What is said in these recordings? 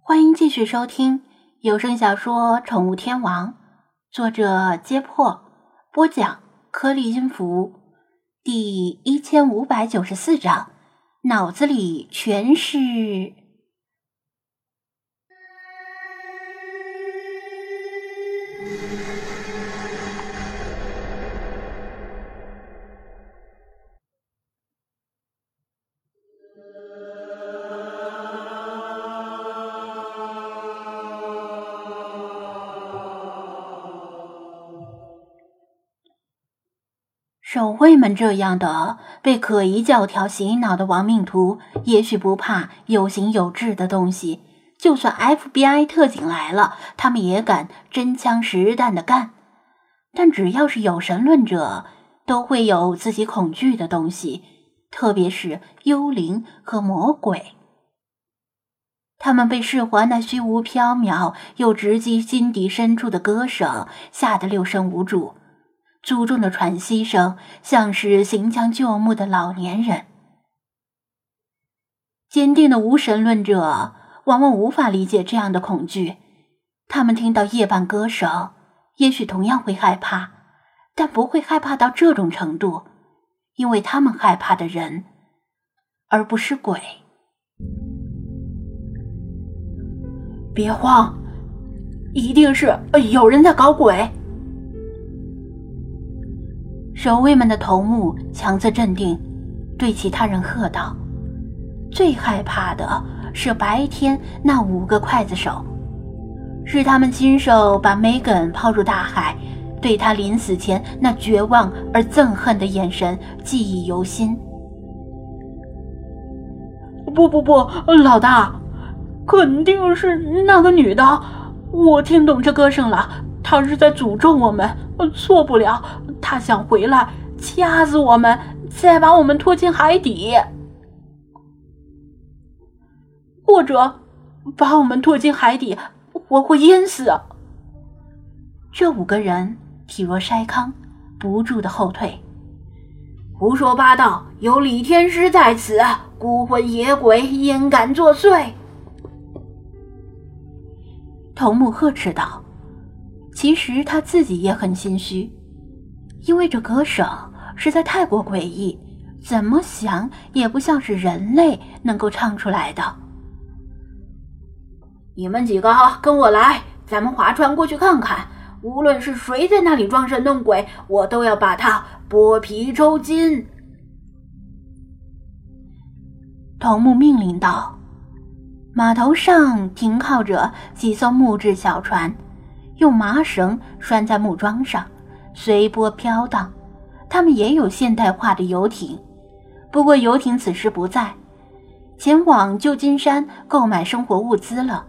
欢迎继续收听有声小说《宠物天王》，作者：揭破，播讲：颗粒音符，第一千五百九十四章，脑子里全是。守卫们这样的被可疑教条洗脑的亡命徒，也许不怕有形有质的东西。就算 FBI 特警来了，他们也敢真枪实弹的干。但只要是有神论者，都会有自己恐惧的东西，特别是幽灵和魔鬼。他们被世华那虚无缥缈又直击心底深处的歌声吓得六神无主。粗重的喘息声，像是行将就木的老年人。坚定的无神论者往往无法理解这样的恐惧。他们听到夜半歌声，也许同样会害怕，但不会害怕到这种程度，因为他们害怕的人，而不是鬼。别慌，一定是有人在搞鬼。守卫们的头目强自镇定，对其他人喝道：“最害怕的是白天那五个刽子手，是他们亲手把梅根抛入大海，对他临死前那绝望而憎恨的眼神记忆犹新。”“不不不，老大，肯定是那个女的，我听懂这歌声了，他是在诅咒我们，错不了。”他想回来掐死我们，再把我们拖进海底，或者把我们拖进海底，活活淹死。这五个人体弱筛糠，不住的后退。胡说八道！有李天师在此，孤魂野鬼焉敢作祟？头目呵斥道：“其实他自己也很心虚。”因为这歌声实在太过诡异，怎么想也不像是人类能够唱出来的。你们几个跟我来，咱们划船过去看看。无论是谁在那里装神弄鬼，我都要把他剥皮抽筋。头目命令道：“码头上停靠着几艘木质小船，用麻绳拴在木桩上。”随波飘荡，他们也有现代化的游艇，不过游艇此时不在，前往旧金山购买生活物资了。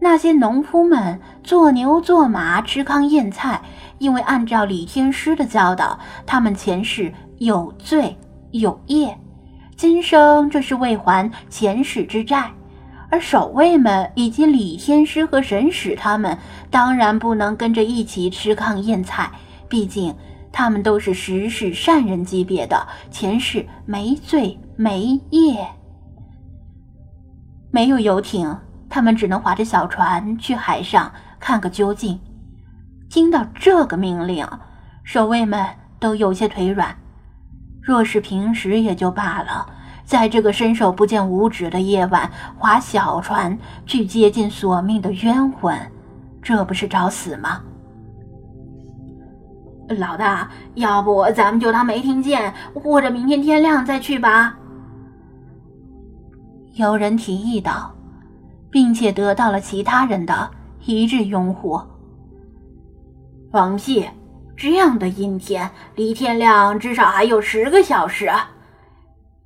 那些农夫们做牛做马，吃糠咽菜，因为按照李天师的教导，他们前世有罪有业，今生这是为还前世之债。而守卫们以及李天师和神使他们，当然不能跟着一起吃糠咽菜。毕竟，他们都是实世善人级别的，前世没罪没业。没有游艇，他们只能划着小船去海上看个究竟。听到这个命令，守卫们都有些腿软。若是平时也就罢了，在这个伸手不见五指的夜晚，划小船去接近索命的冤魂，这不是找死吗？老大，要不咱们就当没听见，或者明天天亮再去吧。有人提议道，并且得到了其他人的一致拥护。放屁！这样的阴天，离天亮至少还有十个小时，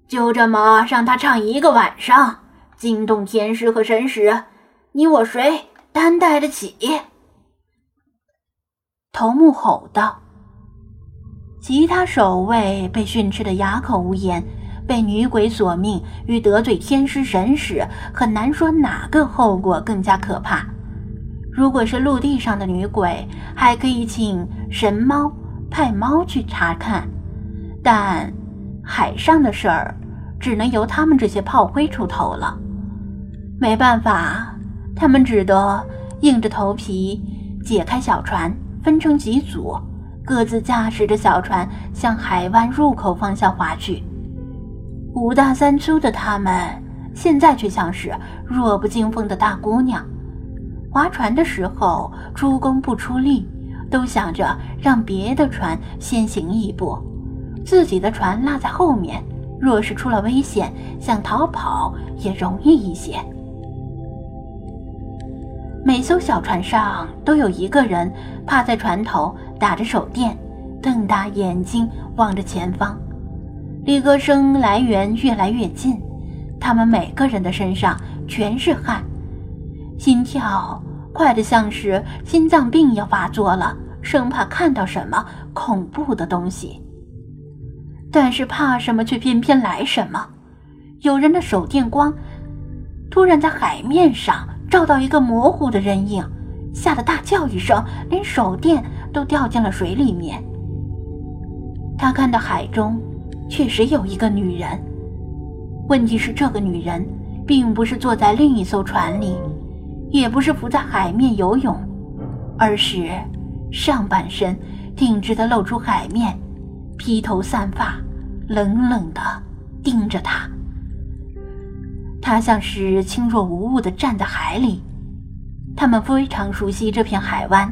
就这么让他唱一个晚上，惊动天师和神使，你我谁担待得起？头目吼道。其他守卫被训斥的哑口无言，被女鬼索命与得罪天师神使，很难说哪个后果更加可怕。如果是陆地上的女鬼，还可以请神猫派猫去查看，但海上的事儿，只能由他们这些炮灰出头了。没办法，他们只得硬着头皮解开小船，分成几组，各自驾驶着小船向海湾入口方向划去。五大三粗的他们，现在却像是弱不禁风的大姑娘。划船的时候出工不出力，都想着让别的船先行一步，自己的船落在后面。若是出了危险，想逃跑也容易一些。每艘小船上都有一个人趴在船头，打着手电，瞪大眼睛望着前方。离歌声来源越来越近，他们每个人的身上全是汗，心跳快得像是心脏病要发作了，生怕看到什么恐怖的东西。但是怕什么，却偏偏来什么。有人的手电光突然在海面上照到一个模糊的人影，吓得大叫一声，连手电都掉进了水里面。他看到海中确实有一个女人，问题是这个女人并不是坐在另一艘船里，也不是浮在海面游泳，而是上半身挺直的露出海面，披头散发。冷冷的盯着他，他像是轻若无物的站在海里。他们非常熟悉这片海湾，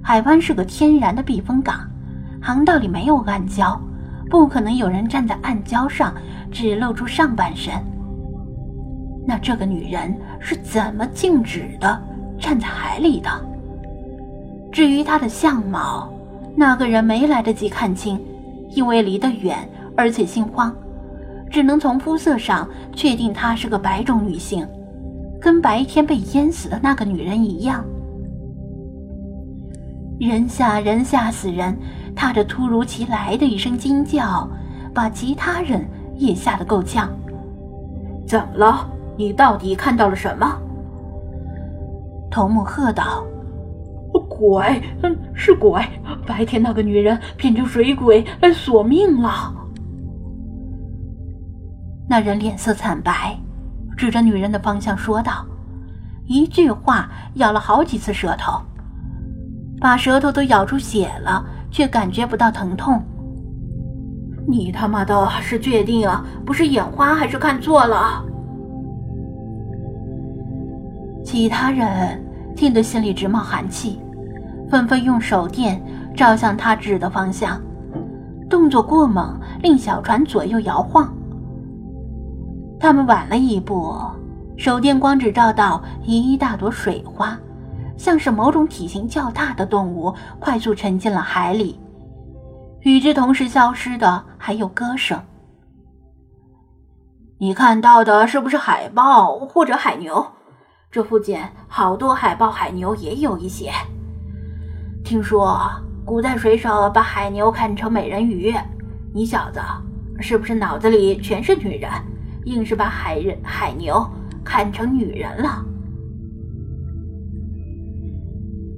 海湾是个天然的避风港，航道里没有暗礁，不可能有人站在暗礁上只露出上半身。那这个女人是怎么静止的站在海里的？至于她的相貌，那个人没来得及看清，因为离得远。而且心慌，只能从肤色上确定她是个白种女性，跟白天被淹死的那个女人一样。人吓人，吓死人！她这突如其来的一声惊叫，把其他人也吓得够呛。怎么了？你到底看到了什么？头目喝道：“鬼！嗯，是鬼！白天那个女人变成水鬼来索命了。”那人脸色惨白，指着女人的方向说道：“一句话咬了好几次舌头，把舌头都咬出血了，却感觉不到疼痛。你他妈的是确定啊不是眼花，还是看错了？”其他人听得心里直冒寒气，纷纷用手电照向他指的方向，动作过猛，令小船左右摇晃。他们晚了一步，手电光只照到一大朵水花，像是某种体型较大的动物快速沉进了海里。与之同时消失的还有歌声。你看到的是不是海豹或者海牛？这附近好多海豹、海牛也有一些。听说古代水手把海牛看成美人鱼，你小子是不是脑子里全是女人？硬是把海人、海牛看成女人了。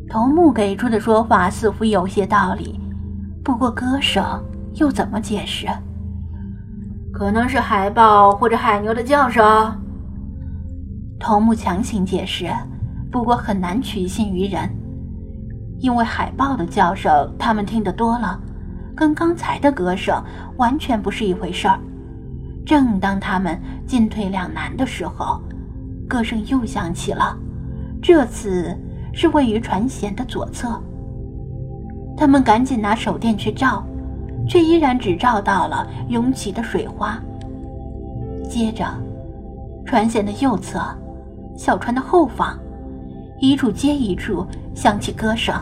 头目给出的说法似乎有些道理，不过歌声又怎么解释？可能是海豹或者海牛的叫声。头目强行解释，不过很难取信于人，因为海豹的叫声他们听得多了，跟刚才的歌声完全不是一回事儿。正当他们进退两难的时候，歌声又响起了。这次是位于船舷的左侧。他们赶紧拿手电去照，却依然只照到了涌起的水花。接着，船舷的右侧，小船的后方，一处接一处响起歌声，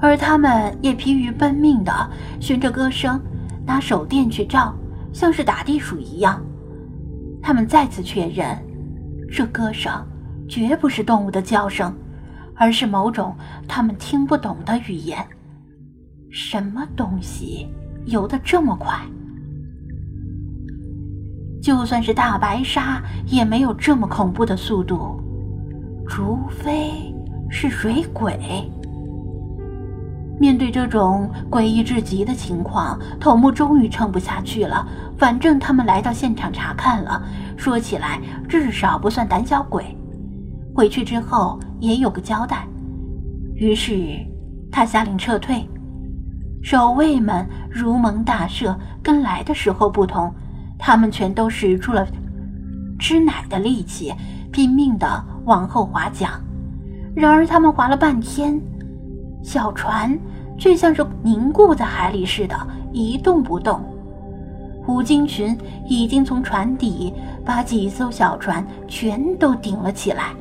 而他们也疲于奔命的循着歌声拿手电去照。像是打地鼠一样，他们再次确认，这歌声绝不是动物的叫声，而是某种他们听不懂的语言。什么东西游得这么快？就算是大白鲨也没有这么恐怖的速度，除非是水鬼。面对这种诡异至极的情况，头目终于撑不下去了。反正他们来到现场查看了，说起来至少不算胆小鬼。回去之后也有个交代。于是他下令撤退。守卫们如蒙大赦，跟来的时候不同，他们全都使出了吃奶的力气，拼命的往后划桨。然而他们划了半天，小船却像是凝固在海里似的，一动不动。胡金群已经从船底把几艘小船全都顶了起来。